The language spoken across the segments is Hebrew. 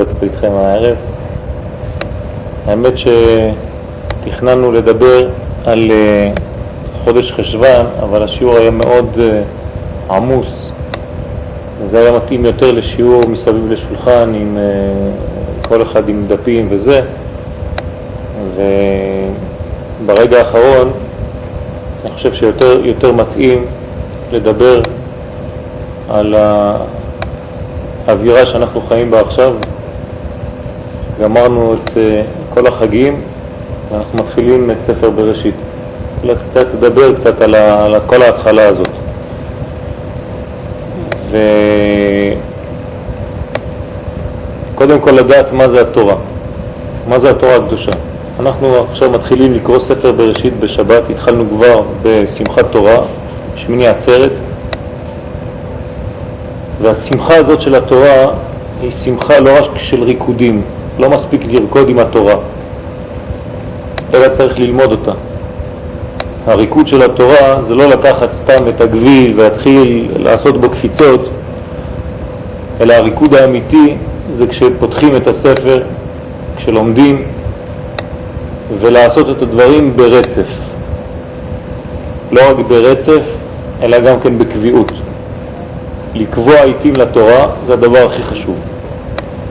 להיות איתכם הערב. האמת שתכננו לדבר על אה, חודש חשוון, אבל השיעור היה מאוד אה, עמוס. זה היה מתאים יותר לשיעור מסביב לשולחן עם אה, כל אחד עם דפים וזה. וברגע האחרון אני חושב שיותר מתאים לדבר על האווירה שאנחנו חיים בה עכשיו. גמרנו את אה, כל החגים ואנחנו מתחילים את ספר בראשית. קצת לדבר קצת על, ה, על כל ההתחלה הזאת. וקודם כל לדעת מה זה התורה, מה זה התורה הקדושה. אנחנו עכשיו מתחילים לקרוא ספר בראשית בשבת, התחלנו כבר בשמחת תורה, שמיני עצרת, והשמחה הזאת של התורה היא שמחה לא רק של ריקודים, לא מספיק לרקוד עם התורה, אלא צריך ללמוד אותה. הריקוד של התורה זה לא לקחת סתם את הגביל ולהתחיל לעשות בו קפיצות, אלא הריקוד האמיתי זה כשפותחים את הספר, כשלומדים, ולעשות את הדברים ברצף. לא רק ברצף, אלא גם כן בקביעות. לקבוע עיתים לתורה זה הדבר הכי חשוב.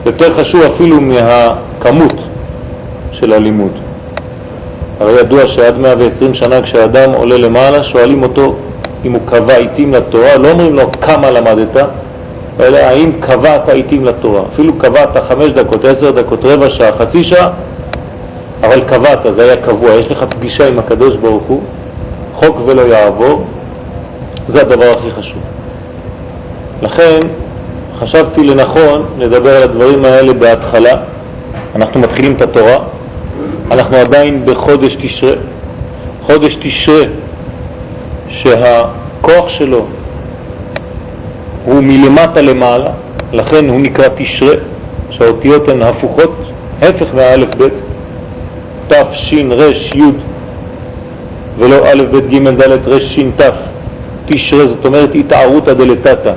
יותר חשוב אפילו מהכמות של הלימוד. הרי ידוע שעד 120 שנה כשאדם עולה למעלה שואלים אותו אם הוא קבע עיתים לתורה, לא אומרים לו כמה למדת, אלא האם קבעת עיתים לתורה. אפילו קבעת חמש דקות, עשר דקות, רבע שעה, חצי שעה, אבל קבעת, זה היה קבוע, יש לך פגישה עם הקדוש ברוך הוא, חוק ולא יעבור, זה הדבר הכי חשוב. לכן חשבתי לנכון לדבר על הדברים האלה בהתחלה. אנחנו מתחילים את התורה, אנחנו עדיין בחודש תשרה. חודש תשרה שהכוח שלו הוא מלמטה למעלה, לכן הוא נקרא תשרה, שהאותיות הן הפוכות, הפך מהאלף בית, תף, שין, רש, י' ולא א', ב', ג', ד', רש, שין, תף, תשרה, זאת אומרת התערותא דלתתא,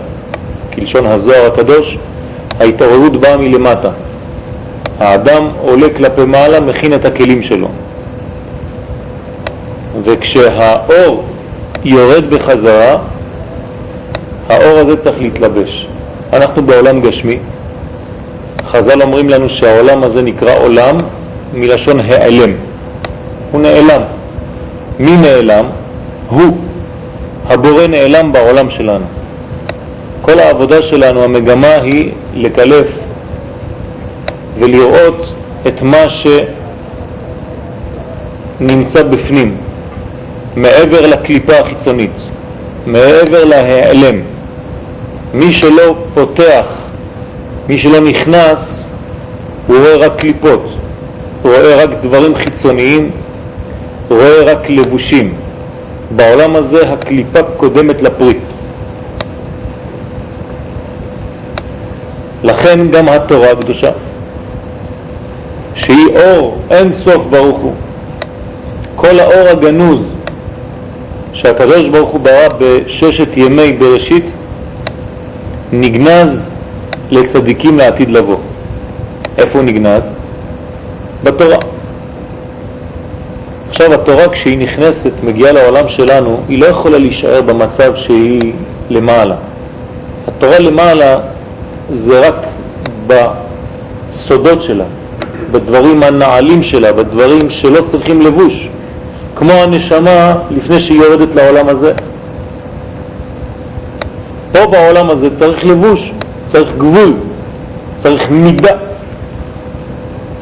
כלשון הזוהר הקדוש, ההתעוררות באה מלמטה. האדם עולה כלפי מעלה, מכין את הכלים שלו. וכשהאור יורד בחזרה, האור הזה צריך להתלבש. אנחנו בעולם גשמי, חז"ל אומרים לנו שהעולם הזה נקרא עולם מלשון העלם. הוא נעלם. מי נעלם? הוא. הבורא נעלם בעולם שלנו. כל העבודה שלנו, המגמה היא לקלף ולראות את מה שנמצא בפנים, מעבר לקליפה החיצונית, מעבר להיעלם. מי שלא פותח, מי שלא נכנס, הוא רואה רק קליפות, הוא רואה רק דברים חיצוניים, הוא רואה רק לבושים. בעולם הזה הקליפה קודמת לפריט. לכן גם התורה הקדושה, שהיא אור אין סוף ברוך הוא. כל האור הגנוז שהקדוש ברוך הוא ברא בששת ימי בראשית נגנז לצדיקים לעתיד לבוא. איפה הוא נגנז? בתורה. עכשיו התורה כשהיא נכנסת, מגיעה לעולם שלנו, היא לא יכולה להישאר במצב שהיא למעלה. התורה למעלה זה רק בסודות שלה, בדברים הנעלים שלה, בדברים שלא צריכים לבוש, כמו הנשמה לפני שהיא יורדת לעולם הזה. פה בעולם הזה צריך לבוש, צריך גבול, צריך מידה.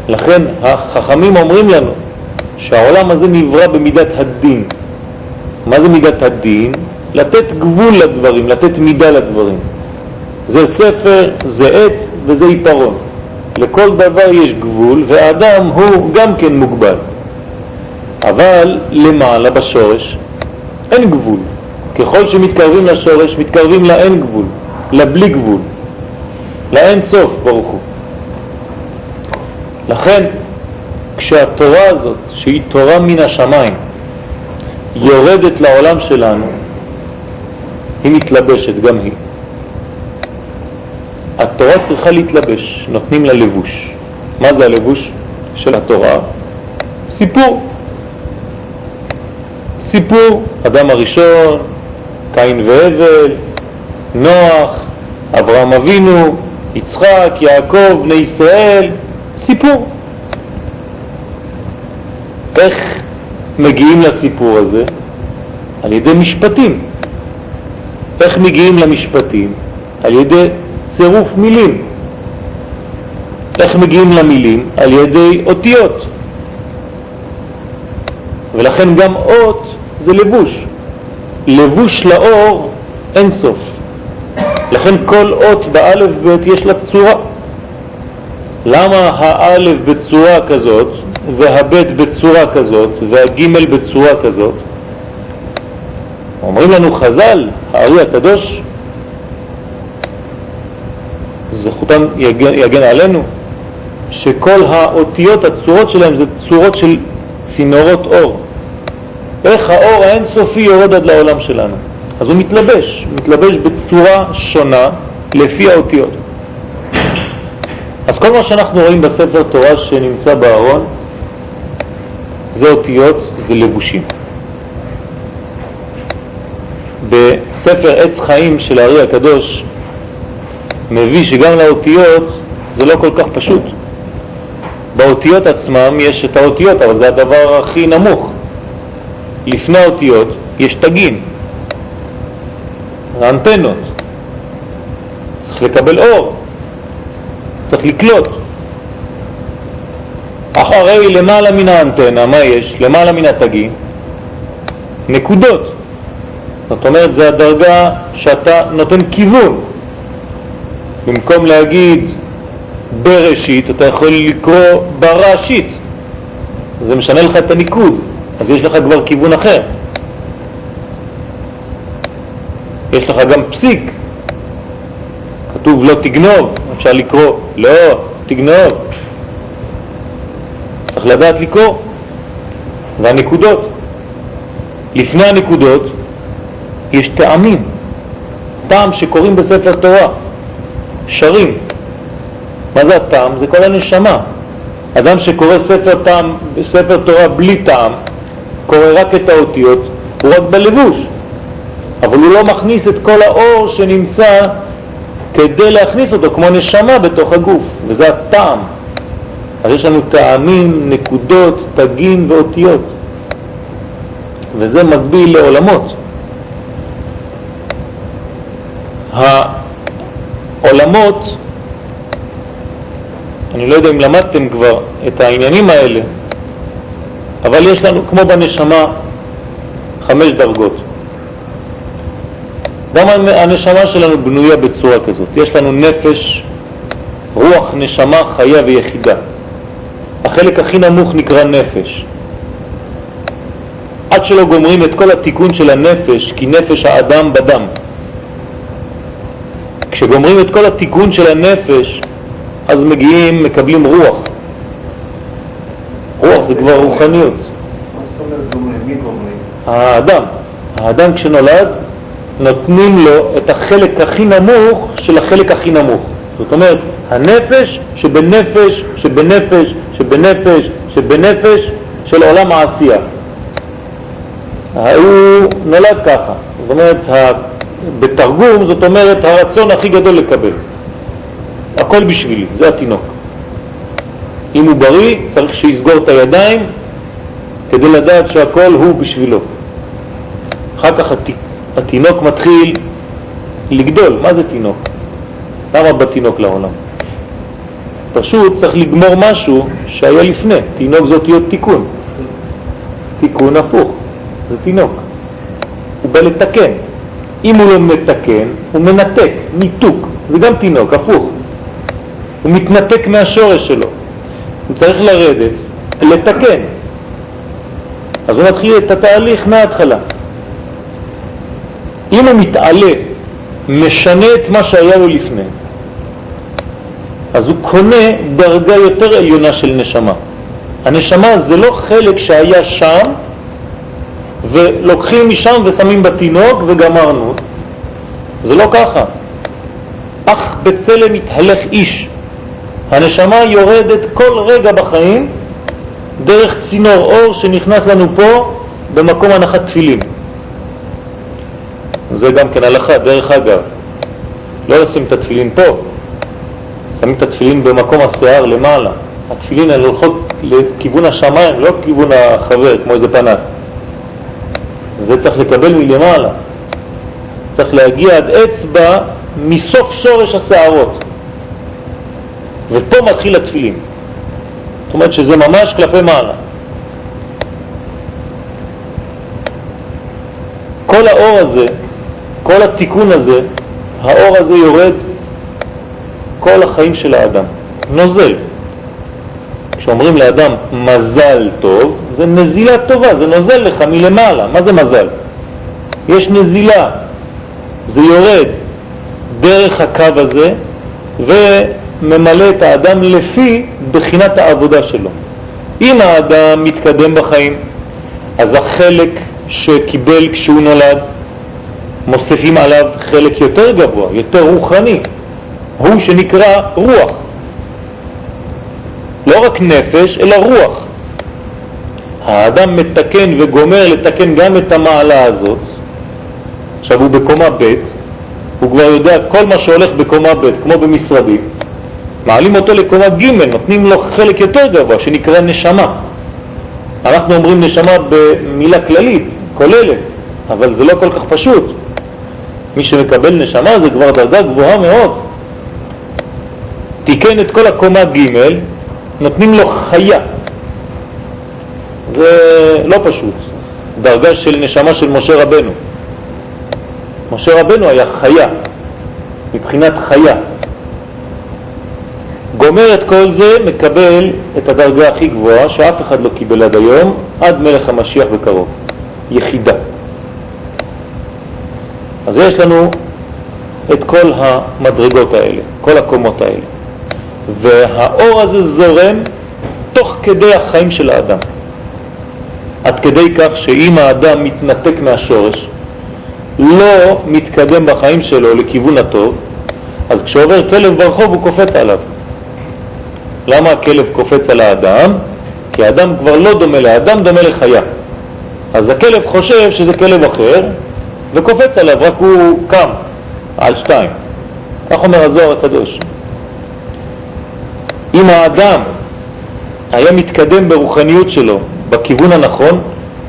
לכן החכמים אומרים לנו שהעולם הזה נברא במידת הדין. מה זה מידת הדין? לתת גבול לדברים, לתת מידה לדברים. זה ספר, זה עת וזה עיפרון. לכל דבר יש גבול, והאדם הוא גם כן מוגבל. אבל למעלה בשורש אין גבול. ככל שמתקרבים לשורש, מתקרבים לאין גבול, לבלי גבול, לאין סוף ברוך הוא. לכן, כשהתורה הזאת, שהיא תורה מן השמיים, יורדת לעולם שלנו, היא מתלבשת גם היא. התורה צריכה להתלבש. נותנים לה לבוש. מה זה הלבוש של התורה? סיפור. סיפור, אדם הראשון, קין והבל, נוח, אברהם אבינו, יצחק, יעקב, בני ישראל, סיפור. איך מגיעים לסיפור הזה? על ידי משפטים. איך מגיעים למשפטים? על ידי צירוף מילים. איך מגיעים למילים? על ידי אותיות. ולכן גם אות זה לבוש. לבוש לאור אין סוף. לכן כל אות באלף בית יש לה צורה. למה האלף בצורה כזאת והבית בצורה כזאת והגימל בצורה כזאת? אומרים לנו חז"ל, הארי הקדוש, זכותם יגן, יגן עלינו, שכל האותיות, הצורות שלהם זה צורות של צינורות אור. איך האור האינסופי יורד עד לעולם שלנו. אז הוא מתלבש, מתלבש בצורה שונה לפי האותיות. אז כל מה שאנחנו רואים בספר תורה שנמצא בארון זה אותיות, זה לבושים. בספר עץ חיים של הארי הקדוש מביא שגם לאותיות זה לא כל כך פשוט. באותיות עצמם יש את האותיות, אבל זה הדבר הכי נמוך. לפני האותיות יש תגים, האנטנות. צריך לקבל אור, צריך לקלוט. אחרי למעלה מן האנטנה, מה יש? למעלה מן התגים, נקודות. זאת אומרת, זה הדרגה שאתה נותן כיוון. במקום להגיד בראשית, אתה יכול לקרוא בראשית. זה משנה לך את הניקוד, אז יש לך כבר כיוון אחר. יש לך גם פסיק, כתוב לא תגנוב, אפשר לקרוא לא תגנוב, צריך לדעת לקרוא, זה הנקודות. לפני הנקודות יש טעמים, טעם שקוראים בספר תורה, שרים. מה זה הטעם? זה כל הנשמה. אדם שקורא ספר, טעם, ספר תורה בלי טעם, קורא רק את האותיות, הוא רק בלבוש, אבל הוא לא מכניס את כל האור שנמצא כדי להכניס אותו כמו נשמה בתוך הגוף, וזה הטעם. אז יש לנו טעמים, נקודות, תגים ואותיות, וזה מקביל לעולמות. העולמות, אני לא יודע אם למדתם כבר את העניינים האלה, אבל יש לנו, כמו בנשמה, חמש דרגות. גם הנשמה שלנו בנויה בצורה כזאת. יש לנו נפש, רוח, נשמה, חיה ויחידה. החלק הכי נמוך נקרא נפש. עד שלא גומרים את כל התיקון של הנפש, כי נפש האדם בדם. כשגומרים את כל התיקון של הנפש, אז מגיעים, מקבלים רוח. רוח זה כבר רוחניות. האדם, האדם כשנולד, נותנים לו את החלק הכי נמוך של החלק הכי נמוך. זאת אומרת, הנפש שבנפש, שבנפש, שבנפש, שבנפש של עולם העשייה. הוא נולד ככה. זאת אומרת, בתרגום זאת אומרת הרצון הכי גדול לקבל. הכל בשבילי, זה התינוק. אם הוא בריא, צריך שיסגור את הידיים כדי לדעת שהכל הוא בשבילו. אחר כך התינוק מתחיל לגדול. מה זה תינוק? למה בתינוק לעולם? פשוט צריך לגמור משהו שהיה לפני. תינוק זאת להיות תיקון. תיקון הפוך, זה תינוק. הוא בא לתקן. אם הוא לא מתקן, הוא מנתק, ניתוק. זה גם תינוק, הפוך. הוא מתנתק מהשורש שלו. הוא צריך לרדת, לתקן. אז הוא מתחיל את התהליך מההתחלה. אם הוא מתעלה, משנה את מה שהיה לו לפני, אז הוא קונה דרגה יותר עליונה של נשמה. הנשמה זה לא חלק שהיה שם ולוקחים משם ושמים בתינוק וגמרנו. זה לא ככה. אך בצלם מתהלך איש. הנשמה יורדת כל רגע בחיים דרך צינור אור שנכנס לנו פה במקום הנחת תפילין. זה גם כן הלכה, דרך אגב. לא לשים את התפילין פה, שמים את התפילין במקום השיער למעלה. התפילין האלה הולכות לכיוון השמיים, לא לכיוון החבר, כמו איזה פנס. זה צריך לקבל מלמעלה. צריך להגיע עד אצבע מסוף שורש השערות. ופה מתחיל התפילין. זאת אומרת שזה ממש כלפי מעלה. כל האור הזה, כל התיקון הזה, האור הזה יורד כל החיים של האדם. נוזל. כשאומרים לאדם מזל טוב, זה נזילה טובה, זה נוזל לך מלמעלה. מה זה מזל? יש נזילה, זה יורד דרך הקו הזה וממלא את האדם לפי בחינת העבודה שלו. אם האדם מתקדם בחיים, אז החלק שקיבל כשהוא נולד, מוסיפים עליו חלק יותר גבוה, יותר רוחני, הוא שנקרא רוח. לא רק נפש, אלא רוח. האדם מתקן וגומר לתקן גם את המעלה הזאת. עכשיו הוא בקומה ב', הוא כבר יודע כל מה שהולך בקומה ב', כמו במשרדים. מעלים אותו לקומה ג', נותנים לו חלק יותר גבוה שנקרא נשמה. אנחנו אומרים נשמה במילה כללית, כוללת, אבל זה לא כל כך פשוט. מי שמקבל נשמה זה כבר דרגה גבוהה מאוד. תיקן את כל הקומה ג', נותנים לו חיה. זה לא פשוט. דרגה של נשמה של משה רבנו. משה רבנו היה חיה, מבחינת חיה. גומר את כל זה, מקבל את הדרגה הכי גבוהה שאף אחד לא קיבל עד היום, עד מלך המשיח בקרוב, יחידה. אז יש לנו את כל המדרגות האלה, כל הקומות האלה. והאור הזה זורם תוך כדי החיים של האדם. עד כדי כך שאם האדם מתנתק מהשורש, לא מתקדם בחיים שלו לכיוון הטוב, אז כשעובר כלב ברחוב הוא קופץ עליו. למה הכלב קופץ על האדם? כי האדם כבר לא דומה לאדם, דומה לחיה. אז הכלב חושב שזה כלב אחר וקופץ עליו, רק הוא קם על שתיים. כך אומר הזוהר הקדוש. אם האדם היה מתקדם ברוחניות שלו בכיוון הנכון,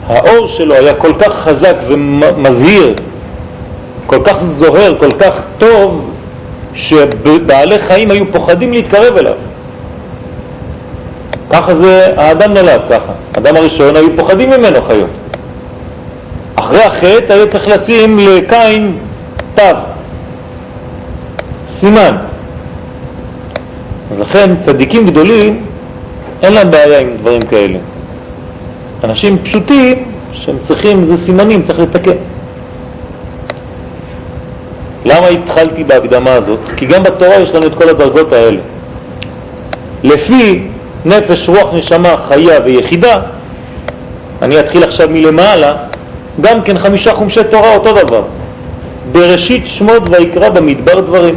האור שלו היה כל כך חזק ומזהיר, כל כך זוהר, כל כך טוב, שבעלי חיים היו פוחדים להתקרב אליו. ככה זה, האדם נולד ככה. האדם הראשון היו פוחדים ממנו חיות. אחרי החטא היה צריך לשים לקין תו, סימן. אז לכן צדיקים גדולים אין להם בעיה עם דברים כאלה. אנשים פשוטים שהם צריכים, זה סימנים, צריך לתקן. למה התחלתי בהקדמה הזאת? כי גם בתורה יש לנו את כל הדרגות האלה. לפי נפש, רוח, נשמה, חיה ויחידה, אני אתחיל עכשיו מלמעלה, גם כן חמישה חומשי תורה אותו דבר. בראשית שמות ויקרא במדבר דברים.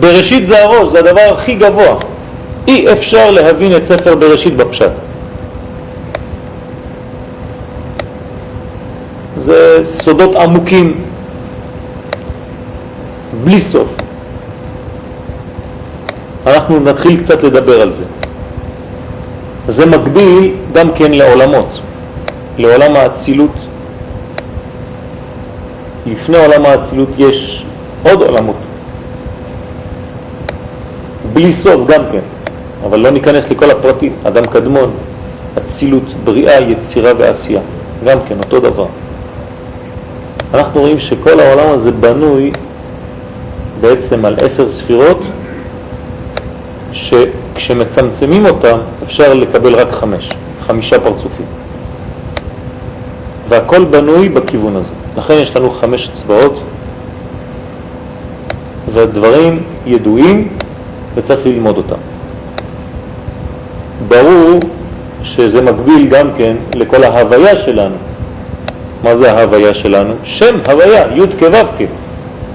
בראשית זה הראש, זה הדבר הכי גבוה. אי אפשר להבין את ספר בראשית בפשט. זה סודות עמוקים, בלי סוף. אנחנו נתחיל קצת לדבר על זה. זה מקביל גם כן לעולמות, לעולם האצילות. לפני עולם האצילות יש עוד עולמות, בלי סוף גם כן, אבל לא ניכנס לכל הפרטים. אדם קדמון, אצילות, בריאה, יצירה ועשייה, גם כן אותו דבר. אנחנו רואים שכל העולם הזה בנוי בעצם על עשר ספירות שכשמצמצמים אותם אפשר לקבל רק חמש, חמישה פרצופים. והכל בנוי בכיוון הזה. לכן יש לנו חמש אצבעות והדברים ידועים וצריך ללמוד אותם. ברור שזה מקביל גם כן לכל ההוויה שלנו. מה זה ההוויה שלנו? שם הוויה, י' כו'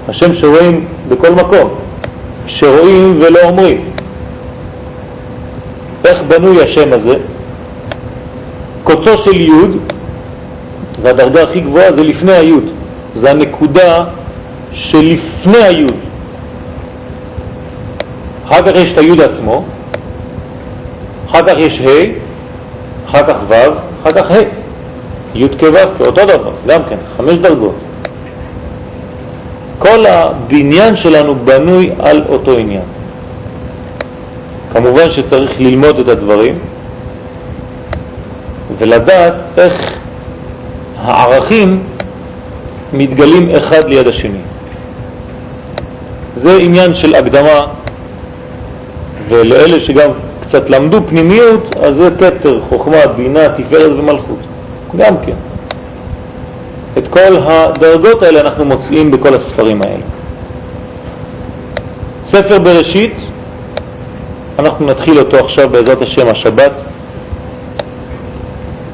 השם שרואים בכל מקום. שרואים ולא אומרים. איך בנוי השם הזה? קוצו של י' זה הדרגה הכי גבוהה, זה לפני הי', זה הנקודה שלפני הי'. אחר כך יש את הי' עצמו, אחר כך יש ה', אחר כך ו', אחר כך ה', י' כו' אותו דבר, גם כן, חמש דרגות. כל הבניין שלנו בנוי על אותו עניין. כמובן שצריך ללמוד את הדברים ולדעת איך הערכים מתגלים אחד ליד השני. זה עניין של הקדמה, ולאלה שגם קצת למדו פנימיות, אז זה תתר, חוכמה, בינה, תפארת ומלכות. גם כן. את כל הדרגות האלה אנחנו מוצאים בכל הספרים האלה. ספר בראשית, אנחנו נתחיל אותו עכשיו בעזרת השם השבת.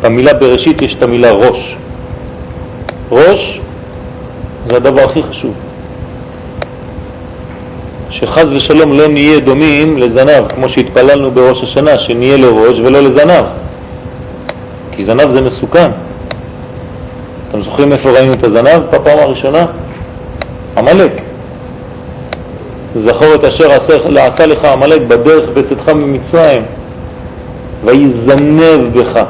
במילה בראשית יש את המילה ראש. ראש זה הדבר הכי חשוב. שחז ושלום לא נהיה דומים לזנב, כמו שהתפללנו בראש השנה, שנהיה לראש ולא לזנב. כי זנב זה מסוכן. אתם זוכרים איפה ראינו את הזנב בפעם הראשונה? עמלק. זכור את אשר עשה לך עמלק בדרך בצאתך ממצרים, ויזנב בך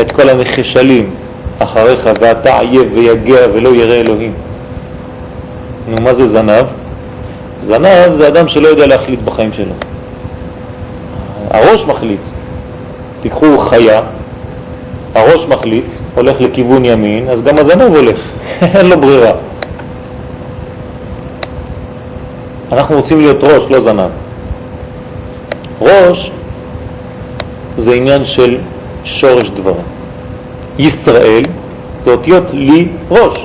את כל הנחשלים אחריך, ואתה עייב ויגע ולא ירא אלוהים. נו, מה זה זנב? זנב זה אדם שלא יודע להחליט בחיים שלו. הראש מחליט. תיקחו חיה, הראש מחליט, הולך לכיוון ימין, אז גם הזנב הולך, אין לו ברירה. אנחנו רוצים להיות ראש, לא זנב. ראש זה עניין של שורש דברים. ישראל זה אותיות לי ראש.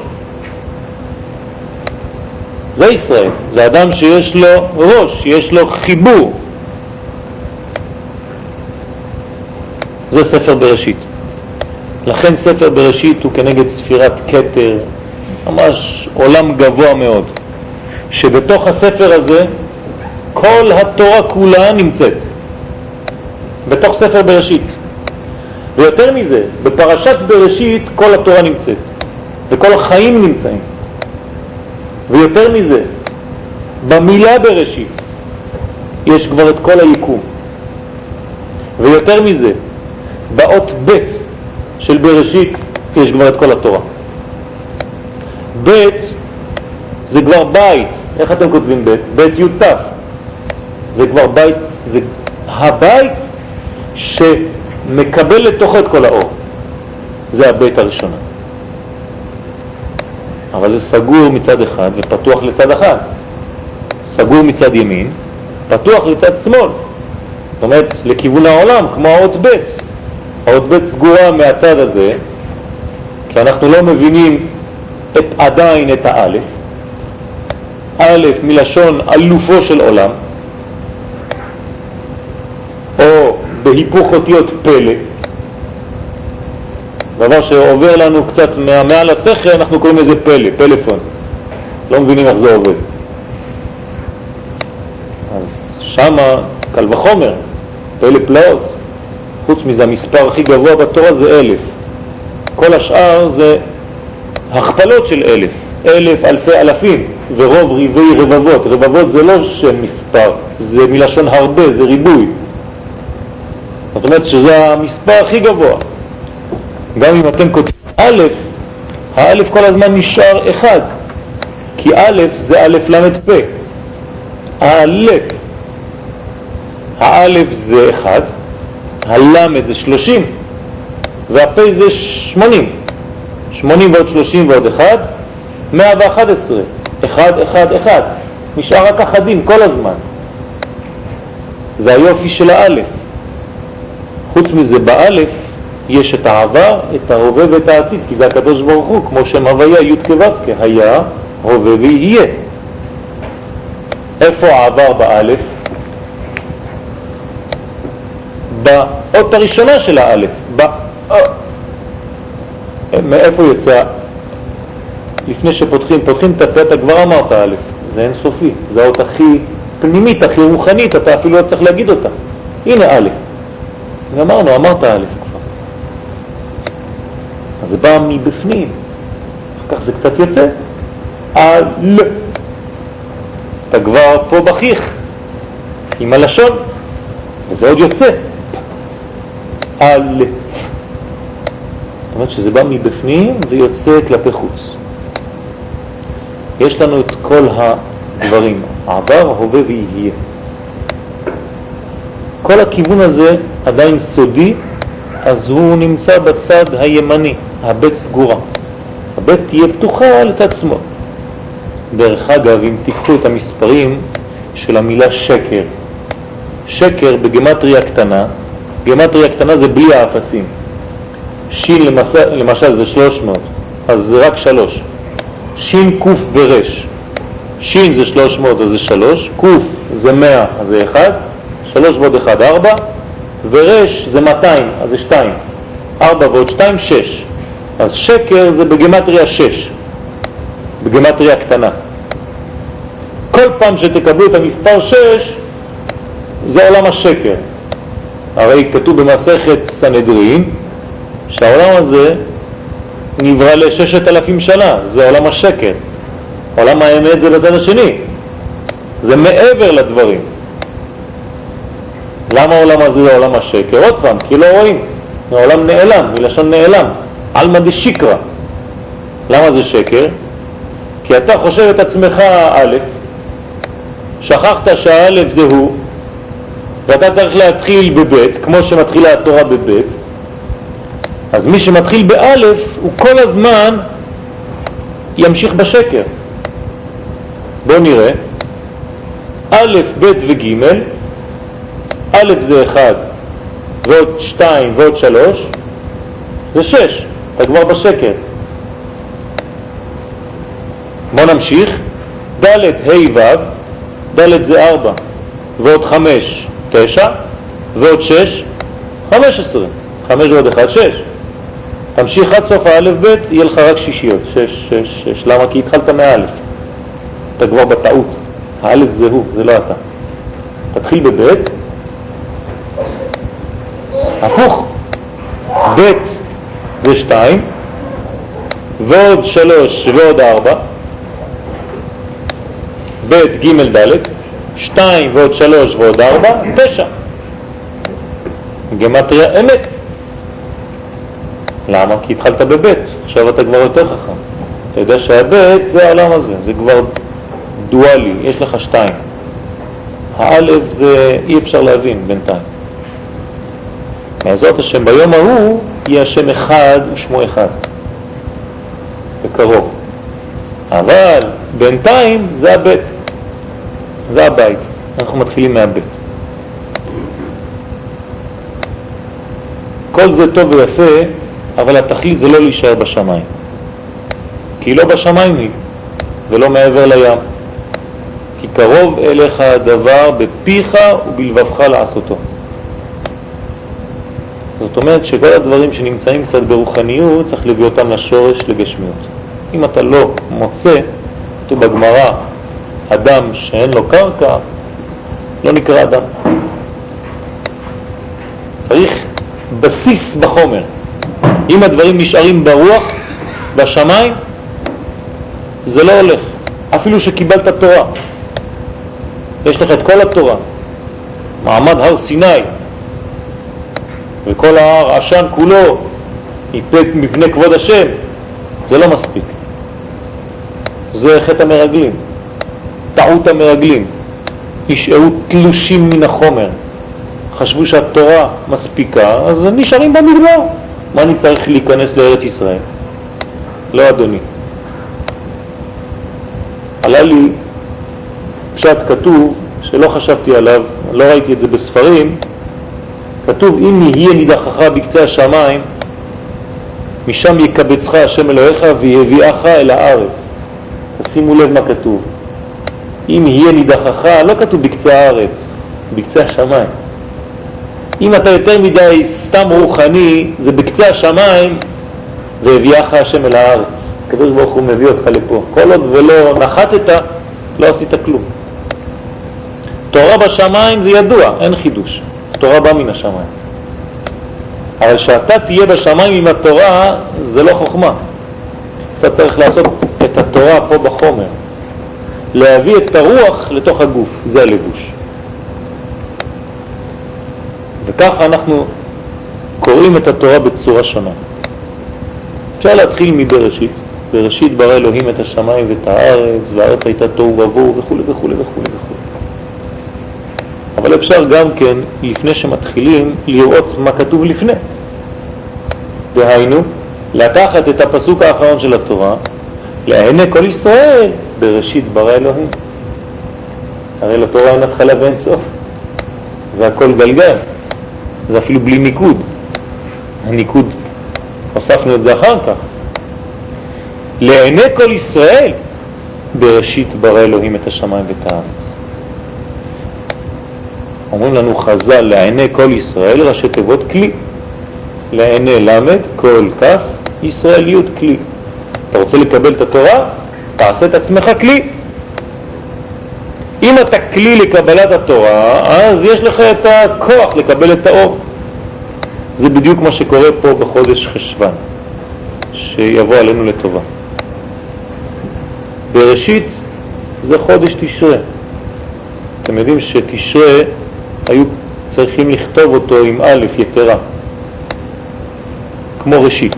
זה ישראל, זה אדם שיש לו ראש, יש לו חיבור. זה ספר בראשית. לכן ספר בראשית הוא כנגד ספירת קטר, ממש עולם גבוה מאוד, שבתוך הספר הזה כל התורה כולה נמצאת, בתוך ספר בראשית. ויותר מזה, בפרשת בראשית כל התורה נמצאת, וכל החיים נמצאים. ויותר מזה, במילה בראשית יש כבר את כל היקום. ויותר מזה, באות ב' של בראשית יש כבר את כל התורה. ב' זה כבר בית, איך אתם כותבים ב'? ב' י' זה כבר בית, זה הבית שמקבל לתוכו את כל האור. זה הבית הראשונה. אבל זה סגור מצד אחד ופתוח לצד אחד. סגור מצד ימין, פתוח לצד שמאל. זאת אומרת, לכיוון העולם, כמו האות ב'. האות ב' סגורה מהצד הזה, כי אנחנו לא מבינים את, עדיין את האלף. א' מלשון אלופו של עולם, או בהיפוך אותיות פלא, דבר שעובר לנו קצת מעל השכל, אנחנו קוראים לזה פלא, פלאפון. לא מבינים איך זה עובד. אז שמה, קל וחומר, פלא פלאות. חוץ מזה, המספר הכי גבוה בתורה זה אלף. כל השאר זה הכפלות של אלף. אלף, אלפי אלפים, ורוב ריבי רבבות. רבבות זה לא שם מספר, זה מלשון הרבה, זה ריבוי. זאת אומרת שזה המספר הכי גבוה. גם אם אתם כותבים א', האלף כל הזמן נשאר אחד, כי א' זה א' ל' פ'. א', האלף זה אחד, הלמד זה שלושים, והפ' זה שמונים. שמונים ועוד שלושים ועוד אחד, מאה ואחד עשרה. אחד, אחד, אחד. נשאר רק אחדים כל הזמן. זה היופי של האלף. חוץ מזה, באלף יש את העבר, את ההווה ואת העתיד, כי זה הקדוש ברוך הוא, כמו שם הוויה י' כו' היה, הווה ויהיה. איפה העבר באלף? באות הראשונה של האלף. בא... מאיפה יוצא? לפני שפותחים, פותחים את הפה, אתה כבר אמרת א', זה אין סופי, זה האות הכי הפנימית, הכי רוחנית, אתה אפילו לא צריך להגיד אותה. הנה א', אמרנו, אמרת א' כבר. אז זה בא מבפנים, אחר כך זה קצת יוצא, אל. אתה כבר פה בכיך, עם הלשון, וזה עוד יוצא. אל. זאת אומרת שזה בא מבפנים ויוצא כלפי חוץ. יש לנו את כל הדברים, עבר, הווה ויהיה. כל הכיוון הזה עדיין סודי, אז הוא נמצא בצד הימני, הבית סגורה. הבית תהיה פתוחה לצד שמאל. דרך אגב, אם תיקחו את המספרים של המילה שקר, שקר בגמטריה קטנה, גמטריה קטנה זה בלי האפסים. שין למשל, למשל זה 300, אז זה רק 3. שין קוף ורש. שין זה 300 אז זה 3, קוף זה 100 אז זה 1, 3 ועוד 1 4, ורש זה 200 אז זה 2. 4 ועוד 2 6. אז שקר זה בגמטריה 6, בגמטריה קטנה. כל פעם שתקבלו את המספר 6 זה עולם השקר. הרי כתוב במסכת סנהדרין שהעולם הזה נברא לששת אלפים שנה, זה עולם השקר. עולם האמת זה לצד השני, זה מעבר לדברים. למה העולם הזה זה עולם השקר? עוד פעם, כי לא רואים, העולם נעלם, מלשון נעלם, עלמא דשיקרא. למה זה שקר? כי אתה חושב את עצמך א', שכחת שהאלף זה הוא, ואתה צריך להתחיל בבית, כמו שמתחילה התורה בבית, אז מי שמתחיל באלף, הוא כל הזמן ימשיך בשקר. בואו נראה. א', ב' וג', א' זה אחד, ועוד שתיים ועוד שלוש, זה שש, אתה כבר בשקר. בואו נמשיך. ד', ה', ו', ד' זה ארבע, ועוד חמש, תשע, ועוד שש, חמש עשרה. חמש ועוד אחד, שש. תמשיך עד סוף האלף ב', יהיה לך רק שישיות, שש, שש, שש. למה? כי התחלת מאלף. אתה כבר בטעות. האלף זה הוא, זה לא אתה. תתחיל בב', הפוך. ב' זה שתיים, ועוד שלוש ועוד ארבע, ב' ג' ד', שתיים ועוד שלוש ועוד ארבע, תשע. גמטריה אמת. למה? כי התחלת בבית, עכשיו אתה כבר יותר חכם. אתה יודע שהבית זה העולם הזה, זה כבר דואלי, יש לך שתיים. האלף זה אי אפשר להבין בינתיים. בעזרת השם ביום ההוא יהיה השם אחד ושמו אחד, בקרוב. אבל בינתיים זה הבית, זה הבית, אנחנו מתחילים מהבית. כל זה טוב ויפה, אבל התכלית זה לא להישאר בשמיים. כי לא בשמיים היא, ולא מעבר לים. כי קרוב אליך הדבר בפיך ובלבבך לעשותו. זאת אומרת שכל הדברים שנמצאים קצת ברוחניות, צריך להביא אותם לשורש לגשמיות. אם אתה לא מוצא, כתוב בגמרא, אדם שאין לו קרקע, לא נקרא אדם. צריך בסיס בחומר. אם הדברים נשארים ברוח, בשמיים, זה לא הולך. אפילו שקיבלת תורה. יש לך את כל התורה. מעמד הר סיני, וכל ההר עשן כולו מפני כבוד השם, זה לא מספיק. זה חטא המרגלים, טעות המרגלים. נשארו תלושים מן החומר. חשבו שהתורה מספיקה, אז נשארים במדבר. מה אני צריך להיכנס לארץ ישראל? לא אדוני. עלה לי פשט כתוב שלא חשבתי עליו, לא ראיתי את זה בספרים, כתוב אם יהיה נידחך בקצה השמיים, משם יקבצך השם אלוהיך ויביאך אל הארץ. תשימו לב מה כתוב. אם יהיה נידחך, לא כתוב בקצה הארץ, בקצה השמיים. אם אתה יותר מדי סתם רוחני, זה בקצה השמיים והביאך השם אל הארץ. הקדוש ברוך הוא מביא אותך לפה. כל עוד ולא נחתת, לא עשית כלום. תורה בשמיים זה ידוע, אין חידוש. תורה באה מן השמיים. אבל שאתה תהיה בשמיים עם התורה זה לא חוכמה. אתה צריך לעשות את התורה פה בחומר. להביא את הרוח לתוך הגוף, זה הלבוש. וככה אנחנו קוראים את התורה בצורה שונה. אפשר להתחיל מבראשית, בראשית ברא אלוהים את השמיים ואת הארץ, והארץ הייתה תוהו ובוהו וכו' וכו' וכו'. אבל אפשר גם כן, לפני שמתחילים, לראות מה כתוב לפני. דהיינו, לקחת את הפסוק האחרון של התורה, לעיני כל ישראל, בראשית ברא אלוהים. הרי לתורה אין התחלה ואין סוף, זה הכל גלגל, זה אפילו בלי ניקוד. הניקוד, הוספנו את זה אחר כך. לעיני כל ישראל, בראשית ברא אלוהים את השמיים ואת הארץ. אומרים לנו חז"ל, לעיני כל ישראל, ראשי תיבות כלי. לעיני למד, כל כף, ישראל י' כלי. אתה רוצה לקבל את התורה? תעשה את עצמך כלי. אם אתה כלי לקבלת התורה, אז יש לך את הכוח לקבל את האור. זה בדיוק מה שקורה פה בחודש חשבן, שיבוא עלינו לטובה. בראשית זה חודש תשרה. אתם יודעים שתשרה היו צריכים לכתוב אותו עם א' יתרה, כמו ראשית.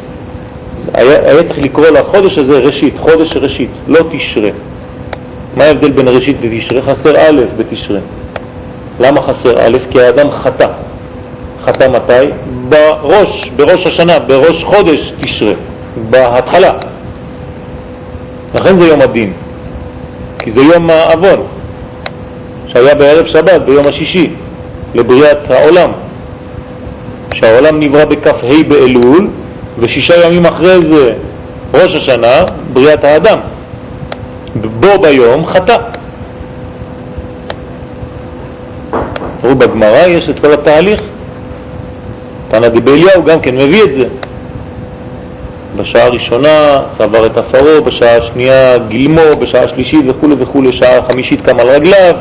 היה, היה צריך לקרוא לחודש הזה ראשית, חודש ראשית, לא תשרה. מה ההבדל בין ראשית לתשרה? חסר א' בתשרה. למה חסר א'? כי האדם חטא. חטא מתי? בראש, בראש השנה, בראש חודש תשרה, בהתחלה. לכן זה יום הדין, כי זה יום העוון, שהיה בערב שבת, ביום השישי, לבריאת העולם, שהעולם נברא בכ"ה באלול, ושישה ימים אחרי זה, ראש השנה, בריאת האדם. בו ביום חטא. תראו, בגמרא יש את כל התהליך. תנא דבליהו גם כן מביא את זה. בשעה הראשונה צבר את עפרו, בשעה השנייה גילמו, בשעה השלישית וכו' וכו', שעה החמישית קם על רגליו,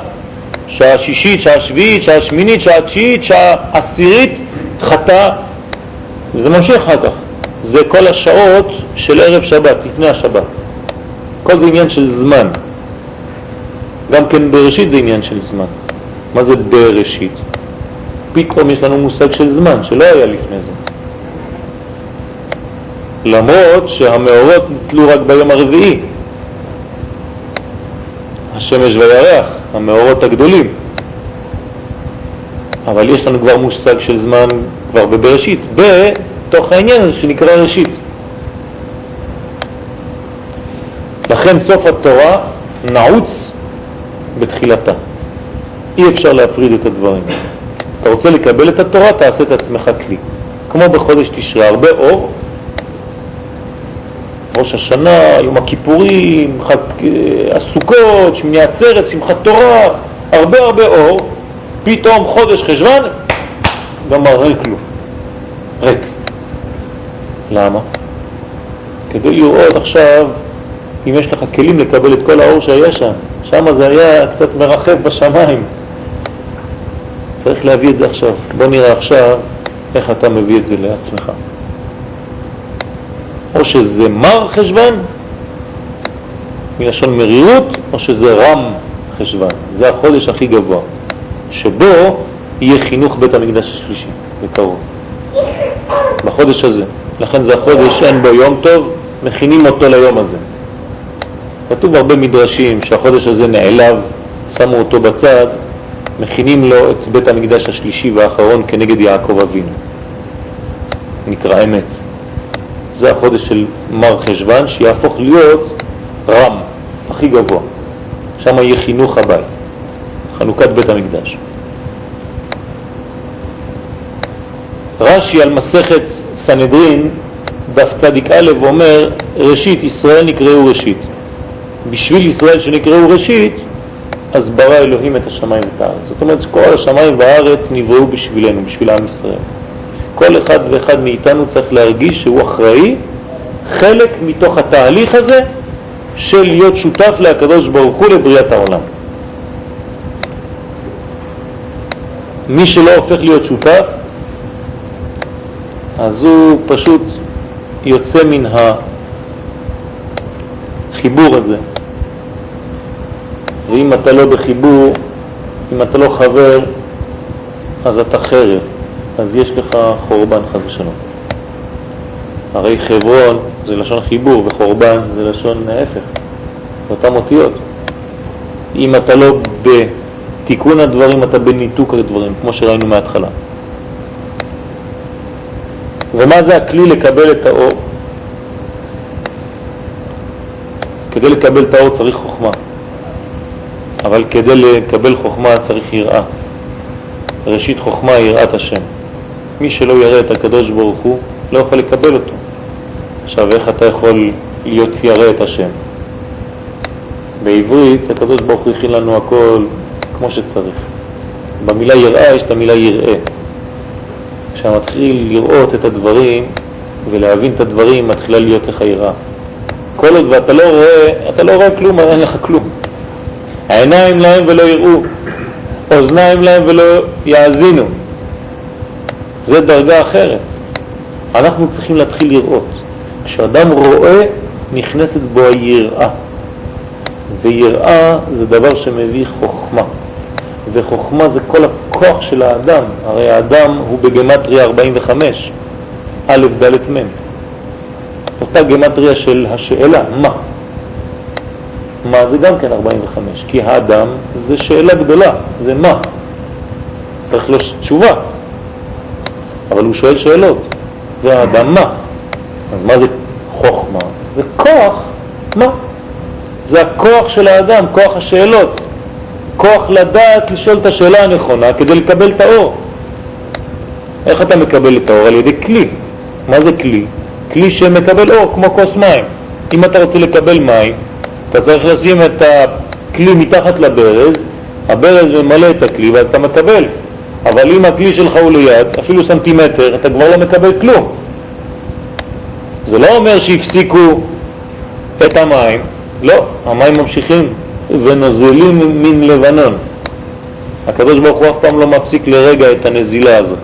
שעה שישית, שעה שביעית, שעה שמינית, שעה תשיעית, שעה עשירית, חטא, וזה ממשיך אחר כך. זה כל השעות של ערב שבת, לפני השבת. כל זה עניין של זמן. גם כן בראשית זה עניין של זמן. מה זה בראשית? פתאום יש לנו מושג של זמן, שלא היה לפני זה. למרות שהמאורות נתלו רק ביום הרביעי. השמש והירח, המאורות הגדולים. אבל יש לנו כבר מושג של זמן כבר בבראשית, בתוך העניין הזה שנקרא ראשית. לכן סוף התורה נעוץ בתחילתה. אי אפשר להפריד את הדברים. אתה רוצה לקבל את התורה, תעשה את עצמך כלי. כמו בחודש תשרה, הרבה אור, ראש השנה, יום הכיפורים, חג אה, הסוכות, שמיני עצרת, שמחת תורה, הרבה הרבה אור, פתאום חודש חשבן, גמר ריק לו, ריק. למה? כדי לראות עכשיו אם יש לך כלים לקבל את כל האור שהיה שם. שם זה היה קצת מרחב בשמיים. צריך להביא את זה עכשיו. בוא נראה עכשיו איך אתה מביא את זה לעצמך. או שזה מר חשבן, מלשון מרירות, או שזה רם חשבן. זה החודש הכי גבוה, שבו יהיה חינוך בית המקדש השלישי, בקרוב. בחודש הזה. לכן זה החודש אין בו יום טוב, מכינים אותו ליום הזה. כתוב הרבה מדרשים שהחודש הזה נעלב, שמו אותו בצד, מכינים לו את בית המקדש השלישי והאחרון כנגד יעקב אבינו. נקרא אמת. זה החודש של מר חשבן שיהפוך להיות רם, הכי גבוה. שם יהיה חינוך הבית, חנוכת בית המקדש. רש"י על מסכת סנהדרין, דף צדיק א', אומר, ראשית ישראל נקראו ראשית. בשביל ישראל שנקראו ראשית, אז ברא אלוהים את השמיים ואת הארץ. זאת אומרת, כל השמיים והארץ נבראו בשבילנו, בשביל עם ישראל. כל אחד ואחד מאיתנו צריך להרגיש שהוא אחראי, חלק מתוך התהליך הזה של להיות שותף להקדוש ברוך הוא לבריאת העולם. מי שלא הופך להיות שותף, אז הוא פשוט יוצא מן החיבור הזה. ואם אתה לא בחיבור, אם אתה לא חבר, אז אתה חרב, אז יש לך חורבן חס ושלום. הרי חברון זה לשון חיבור וחורבן זה לשון ההפך, אותם אותיות. אם אתה לא בתיקון הדברים, אתה בניתוק הדברים, כמו שראינו מההתחלה. ומה זה הכלי לקבל את האור? כדי לקבל את האור צריך חוכמה, אבל כדי לקבל חוכמה צריך יראה. ראשית חוכמה יראת השם. מי שלא יראה את הקדוש ברוך הוא, לא יכול לקבל אותו. עכשיו, איך אתה יכול להיות ירא את השם? בעברית הקדוש ברוך הוא הכין לנו הכל כמו שצריך. במילה יראה יש את המילה יראה. כשמתחיל לראות את הדברים ולהבין את הדברים, מתחילה להיות לך יראה. כל עוד ואתה לא רואה, אתה לא רואה כלום, אין לך כלום. העיניים להם ולא יראו, אוזניים להם ולא יאזינו. זה דרגה אחרת. אנחנו צריכים להתחיל לראות. כשאדם רואה, נכנסת בו היראה. ויראה זה דבר שמביא חוכמה. וחוכמה זה כל הכוח של האדם. הרי האדם הוא בגמטריה 45, א', ד', מ'. אותה גמטריה של השאלה, מה? מה זה גם כן 45, כי האדם זה שאלה גדולה, זה מה. צריך לו תשובה, אבל הוא שואל שאלות. והאדם מה? אז מה זה חוכמה? זה כוח, מה? זה הכוח של האדם, כוח השאלות. כוח לדעת לשאול את השאלה הנכונה כדי לקבל את האור. איך אתה מקבל את האור? על ידי כלי. מה זה כלי? כלי שמקבל אור, כמו כוס מים. אם אתה רוצה לקבל מים, אתה צריך לשים את הכלי מתחת לברז, הברז ממלא את הכלי ואז אתה מקבל. אבל אם הכלי שלך הוא ליד, אפילו סנטימטר, אתה כבר לא מקבל כלום. זה לא אומר שהפסיקו את המים, לא, המים ממשיכים ונוזלים מן לבנון. הקדוש ברוך הוא אף פעם לא מפסיק לרגע את הנזילה הזאת,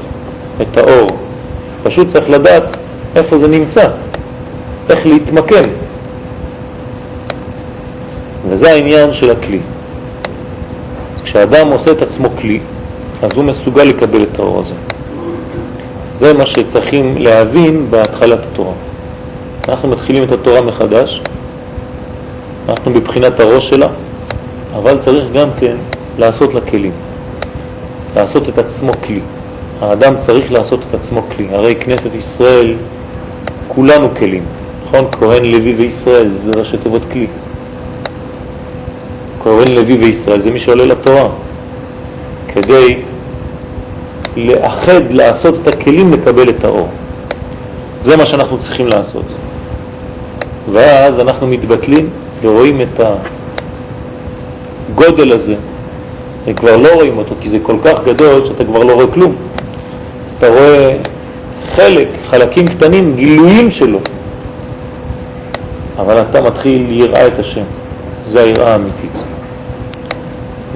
את האור. פשוט צריך לדעת איפה זה נמצא, איך להתמקם. וזה העניין של הכלי. כשאדם עושה את עצמו כלי, אז הוא מסוגל לקבל את האור הזה. זה מה שצריכים להבין בהתחלת התורה. אנחנו מתחילים את התורה מחדש, אנחנו בבחינת הראש שלה, אבל צריך גם כן לעשות לה כלים, לעשות את עצמו כלי. האדם צריך לעשות את עצמו כלי. הרי כנסת ישראל, כולנו כלים, נכון? כהן לוי וישראל זה ראשי תיבות כלי. כהן לוי וישראל זה מי שעולה לתורה, כדי לאחד, לעשות את הכלים לקבל את האור. זה מה שאנחנו צריכים לעשות. ואז אנחנו מתבטלים ורואים את הגודל הזה, וכבר לא רואים אותו, כי זה כל כך גדול שאתה כבר לא רואה כלום. אתה רואה חלק, חלקים קטנים, גילויים שלו, אבל אתה מתחיל יראה את השם. זה היראה האמיתית.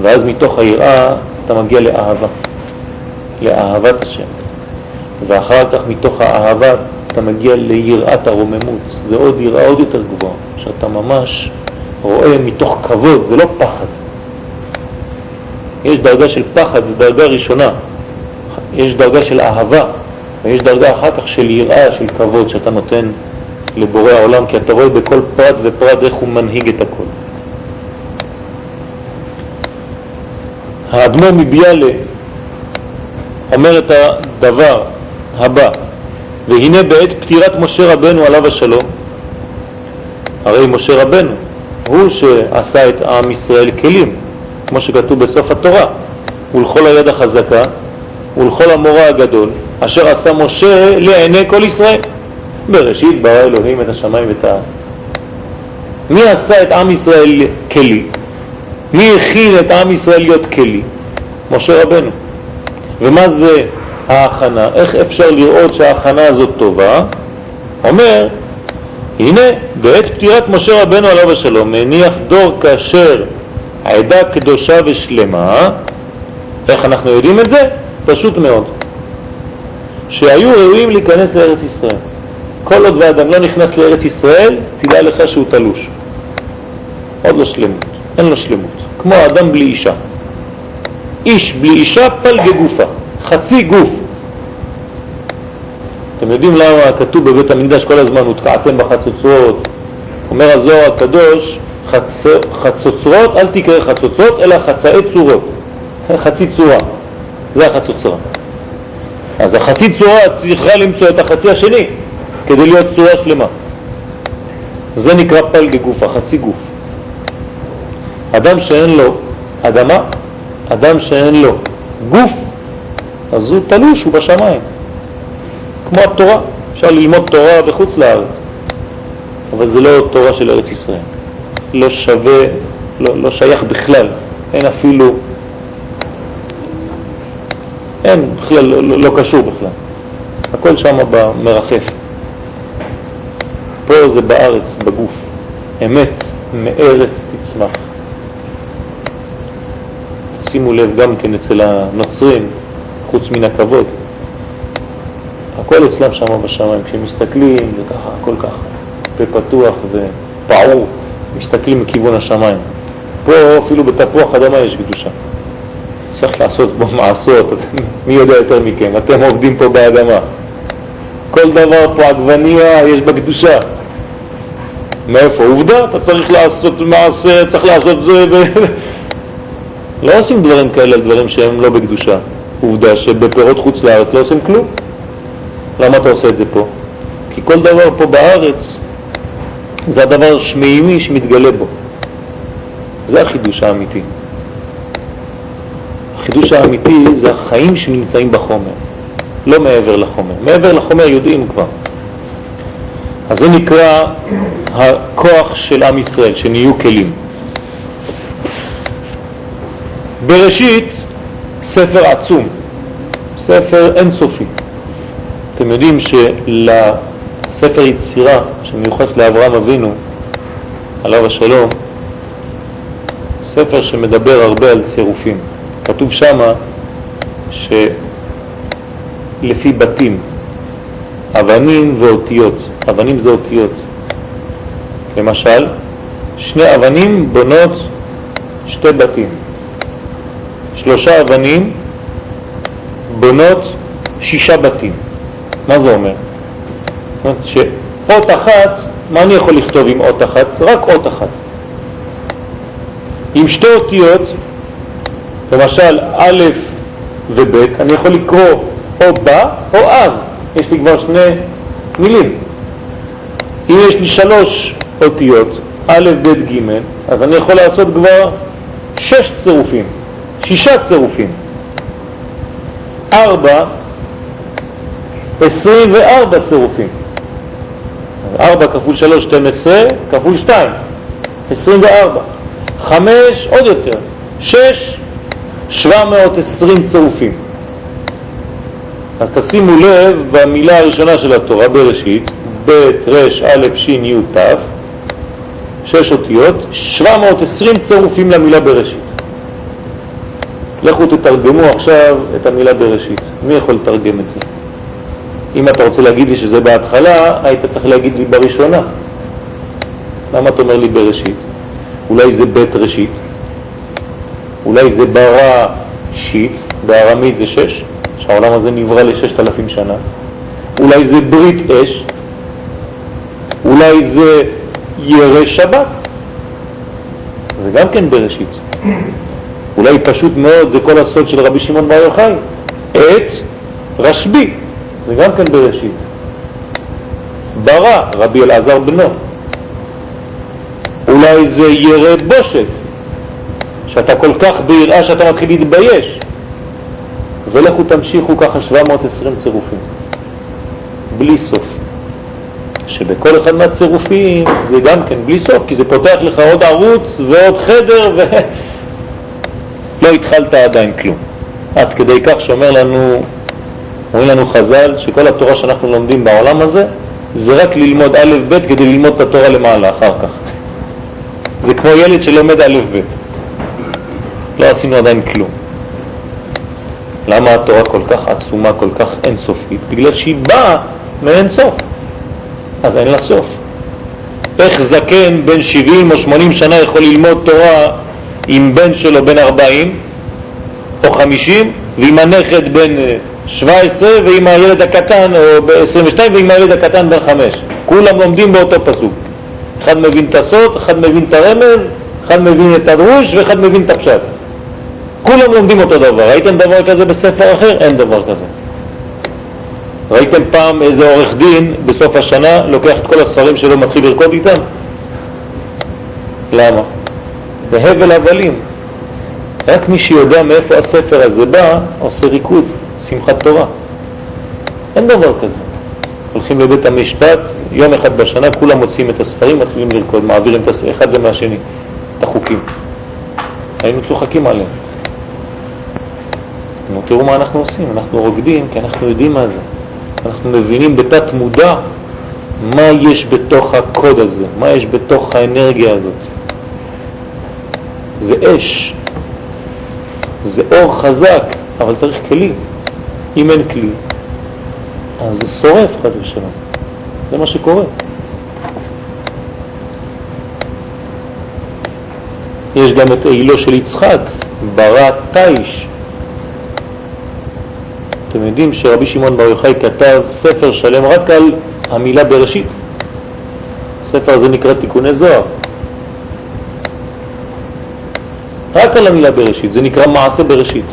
ואז מתוך היראה אתה מגיע לאהבה. לאהבת השם. ואחר כך מתוך האהבה אתה מגיע ליראת הרוממות, זה עוד יראה עוד יותר גבוהה, שאתה ממש רואה מתוך כבוד, זה לא פחד. יש דרגה של פחד, זו דרגה ראשונה, יש דרגה של אהבה, ויש דרגה אחר כך של יראה, של כבוד, שאתה נותן לבורא העולם, כי אתה רואה בכל פרט ופרט איך הוא מנהיג את הכל. האדמו מביאלה אומר את הדבר הבא, והנה בעת פטירת משה רבנו עליו השלום, הרי משה רבנו הוא שעשה את עם ישראל כלים, כמו שכתוב בסוף התורה, ולכל היד החזקה ולכל המורה הגדול, אשר עשה משה לעיני כל ישראל. בראשית ברא אלוהים את השמיים ואת הארץ. מי עשה את עם ישראל כלי? מי הכין את עם ישראל להיות כלי? משה רבנו. ומה זה ההכנה? איך אפשר לראות שההכנה הזאת טובה? אומר, הנה, בעת פטירת משה רבנו עליו השלום, הניח דור כאשר עדה קדושה ושלמה, איך אנחנו יודעים את זה? פשוט מאוד, שהיו ראויים להיכנס לארץ ישראל. כל עוד ואדם לא נכנס לארץ ישראל, תדע לך שהוא תלוש. עוד לא שלמות, אין לו שלמות. כמו אדם בלי אישה. איש בלי אישה פל גגופה, חצי גוף. אתם יודעים למה כתוב בבית המקדש כל הזמן הותקעתם בחצוצרות? אומר הזוהר הקדוש, חצ... חצוצרות, אל תקרא חצוצרות, אלא חצאי צורות. חצי צורה, זה החצוצרה. אז החצי צורה צריכה למצוא את החצי השני כדי להיות צורה שלמה. זה נקרא פלגי גוף, החצי גוף. אדם שאין לו אדמה, אדם שאין לו גוף, אז הוא תלוש, הוא בשמיים. כמו התורה, אפשר ללמוד תורה בחוץ לארץ, אבל זה לא תורה של ארץ ישראל. לא שווה, לא, לא שייך בכלל, אין אפילו, אין בכלל, לא, לא, לא קשור בכלל. הכל שם מרחף. פה זה בארץ, בגוף. אמת מארץ תצמח. שימו לב גם כן אצל הנוצרים, חוץ מן הכבוד, הכל אצלם שם בשמיים, כשהם מסתכלים זה ככה, הכל ככה, פה פתוח ופעור, מסתכלים מכיוון השמיים. פה אפילו בתפוח אדמה יש קדושה. צריך לעשות בו מעשות, מי יודע יותר מכם, אתם עובדים פה באדמה. כל דבר פה עגבניה יש בה קדושה. מאיפה? עובדה, אתה צריך לעשות מעשה, צריך לעשות זה. לא עושים דברים כאלה על דברים שהם לא בקדושה. עובדה שבפירות חוץ לארץ לא עושים כלום. למה אתה עושה את זה פה? כי כל דבר פה בארץ זה הדבר השמימי שמתגלה בו. זה החידוש האמיתי. החידוש האמיתי זה החיים שנמצאים בחומר, לא מעבר לחומר. מעבר לחומר יודעים כבר. אז זה נקרא הכוח של עם ישראל, שנהיו כלים. בראשית ספר עצום, ספר אינסופי. אתם יודעים שלספר יצירה שמיוחס לאברהם אבינו, עליו השלום, ספר שמדבר הרבה על צירופים. כתוב שמה שלפי בתים, אבנים ואותיות, אבנים זה אותיות. למשל, שני אבנים בונות שתי בתים. שלושה אבנים בונות שישה בתים. מה זה אומר? שאות אחת, מה אני יכול לכתוב עם אות אחת? רק אות אחת. עם שתי אותיות, למשל א' וב', אני יכול לקרוא או בא או אב, יש לי כבר שני מילים. אם יש לי שלוש אותיות, א', ב', ג', אז אני יכול לעשות כבר שש צירופים, שישה צירופים. ארבע 24 צירופים. 4 כפול 3, 12, כפול 2, 24. 5, עוד יותר, 6, 720 צירופים. אז תשימו לב במילה הראשונה של התורה, בראשית, ב', ר', א', ש', י', ת', שש אותיות, 720 צירופים למילה בראשית. לכו תתרגמו עכשיו את המילה בראשית. מי יכול לתרגם את זה? אם אתה רוצה להגיד לי שזה בהתחלה, היית צריך להגיד לי בראשונה. למה אתה אומר לי בראשית? אולי זה בית ראשית, אולי זה ברא שיט, בארמית זה שש, שהעולם הזה נברא לששת אלפים שנה, אולי זה ברית אש, אולי זה ירא שבת, זה גם כן בראשית. אולי פשוט מאוד זה כל הסוד של רבי שמעון בר יוחאי, את רשב"י, זה גם כן בראשית. ברא, רבי אלעזר בנו. אולי זה ירא בושת, שאתה כל כך ביראה שאתה מתחיל להתבייש. ולכו תמשיכו ככה 720 צירופים, בלי סוף. שבכל אחד מהצירופים זה גם כן בלי סוף, כי זה פותח לך עוד ערוץ ועוד חדר ו... לא התחלת עדיין כלום. עד כדי כך שאומר לנו אומרים לנו חז"ל שכל התורה שאנחנו לומדים בעולם הזה זה רק ללמוד א' ב' כדי ללמוד את התורה למעלה אחר כך. זה כמו ילד שלומד א' ב'. לא עשינו עדיין כלום. למה התורה כל כך עצומה, כל כך אינסופית? בגלל שהיא באה מאין סוף, אז אין לה סוף. איך זקן בן 70 או 80 שנה יכול ללמוד תורה עם בן שלו בן 40 או 50 ועם הנכד בן 17 ועם הילד הקטן או ב-22 ועם הילד הקטן בן 5 כולם לומדים באותו פסוק אחד מבין את הסוד, אחד מבין את הרמז, אחד מבין את הדרוש ואחד מבין את הפשט כולם לומדים אותו דבר. ראיתם דבר כזה בספר אחר? אין דבר כזה. ראיתם פעם איזה עורך דין בסוף השנה לוקח את כל הספרים שלו מתחיל לרקוד איתם? למה? זה הבל הבלים. רק מי שיודע מאיפה הספר הזה בא, עושה ריקוד, שמחת תורה. אין דבר כזה. הולכים לבית המשפט, יום אחד בשנה כולם מוצאים את הספרים, מתחילים לרקוד, מעבירים את אחד זה מהשני, את החוקים. היינו צוחקים עליהם. נו, תראו מה אנחנו עושים, אנחנו רוקדים כי אנחנו יודעים מה זה. אנחנו מבינים בתת מודע מה יש בתוך הקוד הזה, מה יש בתוך האנרגיה הזאת. זה אש, זה אור חזק, אבל צריך כלי. אם אין כלי, אז זה שורף חס ושלום. זה מה שקורה. יש גם את אילו של יצחק, ברא תיש, אתם יודעים שרבי שמעון בר יוחאי כתב ספר שלם רק על המילה בראשית. הספר הזה נקרא תיקוני זוהר. רק על המילה בראשית, זה נקרא מעשה בראשית.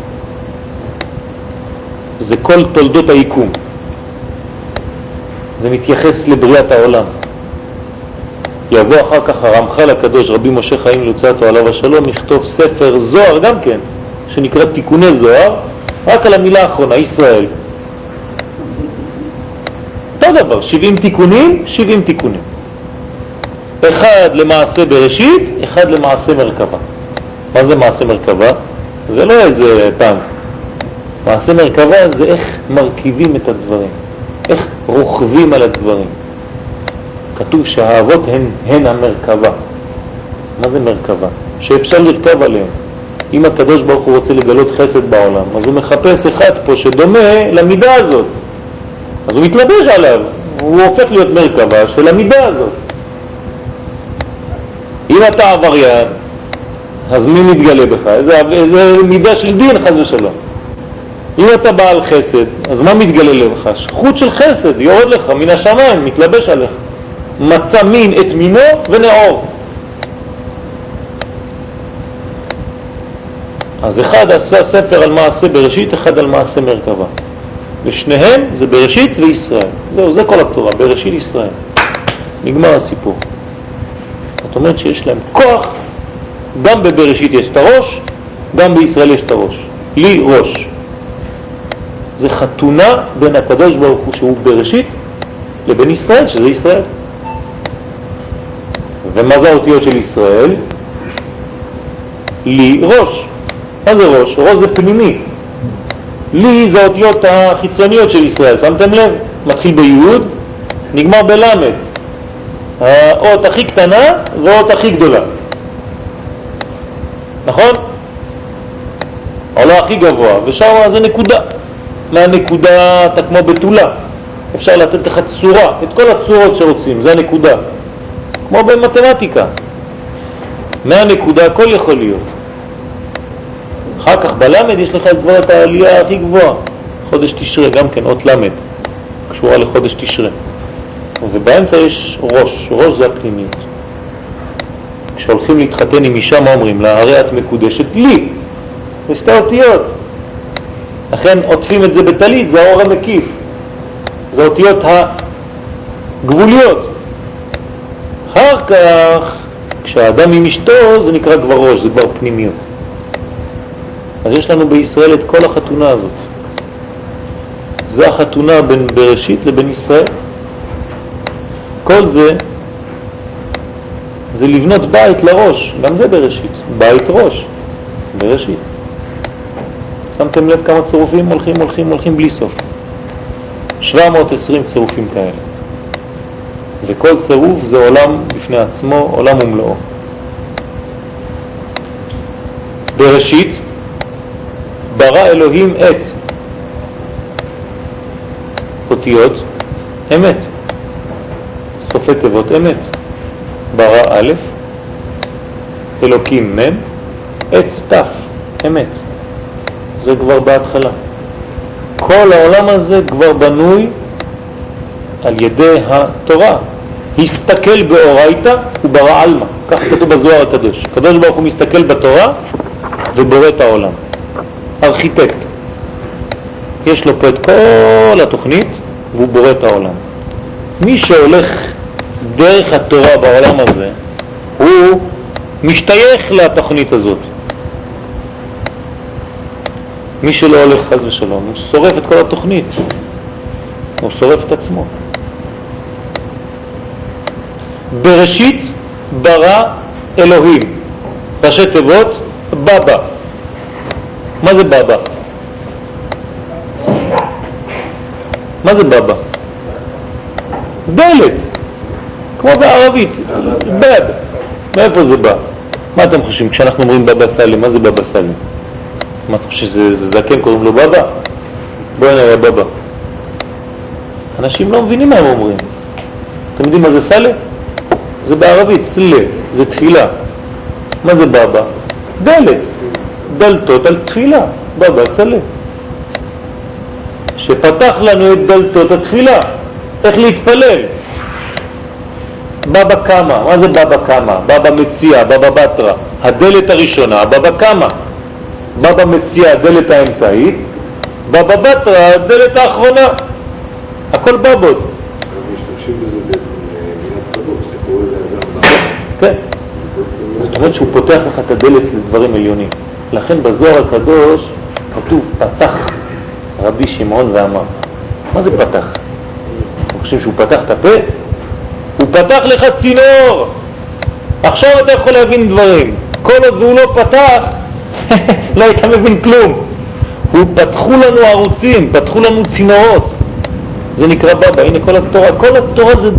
זה כל תולדות היקום. זה מתייחס לבריאת העולם. יבוא אחר כך הרמח"ל הקדוש, רבי משה חיים לוצאטו עליו השלום, יכתוב ספר זוהר גם כן, שנקרא תיקוני זוהר, רק על המילה האחרונה, ישראל. אותו דבר, 70 תיקונים, 70 תיקונים. אחד למעשה בראשית, אחד למעשה מרכבה. מה זה מעשה מרכבה? זה לא איזה טנק. מעשה מרכבה זה איך מרכיבים את הדברים, איך רוכבים על הדברים. כתוב שהאהבות הן, הן המרכבה. מה זה מרכבה? שאפשר לרכב עליהן. אם הקדוש ברוך הוא רוצה לגלות חסד בעולם, אז הוא מחפש אחד פה שדומה למידה הזאת. אז הוא מתלבש עליו, הוא הופך להיות מרכבה של המידה הזאת. אם אתה עבריין, אז מי מתגלה בך? איזה, איזה מידה של דין חס ושלום. אם אתה בעל חסד, אז מה מתגלה לך? חוט של חסד יורד לך מן השמיים, מתלבש עליך. מצא מין את מינו ונאור. אז אחד עשה ספר על מעשה בראשית, אחד על מעשה מרכבה. ושניהם זה בראשית וישראל. זהו, זה כל התורה, בראשית ישראל. נגמר הסיפור. זאת אומרת שיש להם כוח, גם בבראשית יש את הראש, גם בישראל יש את הראש. לי ראש. זה חתונה בין הקדוש ברוך הוא שהוא בראשית לבין ישראל, שזה ישראל. ומה זה האותיות של ישראל? לי ראש. מה זה ראש? ראש זה פנימי. לי זה האותיות החיצוניות של ישראל, שמתם לב? מתחיל ביוד, נגמר בלמד. האות הכי קטנה והאות הכי גדולה. נכון? העולה הכי גבוה, ושם זה נקודה. מהנקודה אתה כמו בתולה. אפשר לתת לך צורה, את כל הצורות שרוצים, זה הנקודה. כמו במתמטיקה. מהנקודה הכל יכול להיות. אחר כך בלמד יש לך כבר את העלייה הכי גבוהה, חודש תשרה, גם כן אות למד, קשורה לחודש תשרה. ובאמצע יש ראש, ראש זה הפנימיות. כשהולכים להתחתן עם אישה, מה אומרים לה? הרי את מקודשת לי, זה שתי אותיות. לכן עוטפים את זה בטלית, זה האור המקיף. זה אותיות הגבוליות. אחר כך, כשהאדם עם אשתו, זה נקרא כבר ראש, זה כבר פנימיות. אז יש לנו בישראל את כל החתונה הזאת. זה החתונה בין בראשית לבין ישראל. כל זה זה לבנות בית לראש, גם זה בראשית, בית ראש, בראשית. שמתם לב כמה צירופים הולכים, הולכים, הולכים בלי סוף. 720 צירופים כאלה. וכל צירוף זה עולם בפני עצמו, עולם ומלואו. בראשית ברא אלוהים את אותיות אמת. סופי תיבות אמת. ברא א', אלוקים מ', עץ ת', אמת. זה כבר בהתחלה. כל העולם הזה כבר בנוי על ידי התורה. הסתכל באורייתא וברא עלמא, כך כתוב בזוהר הקדוש. הקדוש ברוך הוא מסתכל בתורה ובורא את העולם. ארכיטקט. יש לו פה את כל התוכנית והוא בורא את העולם. מי שהולך דרך התורה בעולם הזה, הוא משתייך לתוכנית הזאת. מי שלא הולך חז ושלום, הוא שורף את כל התוכנית, הוא שורף את עצמו. בראשית ברא אלוהים, ראשי תיבות, בבא. מה זה בבא? מה זה בבא? דלת, כמו בערבית, בב. מאיפה זה בא? מה אתם חושבים כשאנחנו אומרים בבא סאלי, מה זה בבא סאלי? מה אתה חושב שזה זקן קוראים לו בבא? בואי נראה בבא. אנשים לא מבינים מה הם אומרים. אתם יודעים מה זה סאלה? זה בערבית, סלה, זה תפילה. מה זה בבא? דלת, דלתות על תפילה, בבא סלה. שפתח לנו את דלתות התפילה, איך להתפלל. בבא קמא, מה זה בבא קמא? בבא מציע, בבא בתרא, הדלת הראשונה, בבא קמא. בבא מציע, הדלת האמצעית, בבא בתרא, הדלת האחרונה. הכל בבות. כן. זאת אומרת שהוא פותח לך את הדלת לדברים עליונים. לכן בזוהר הקדוש כתוב פתח רבי שמעון ואמר. מה זה פתח? אתם חושבים שהוא פתח את הפה? הוא פתח לך צינור. עכשיו אתה יכול להבין דברים. כל עוד הוא לא פתח, לא היית מבין כלום. הוא פתחו לנו ערוצים, פתחו לנו צינורות. זה נקרא בבא, הנה כל התורה, כל התורה זה...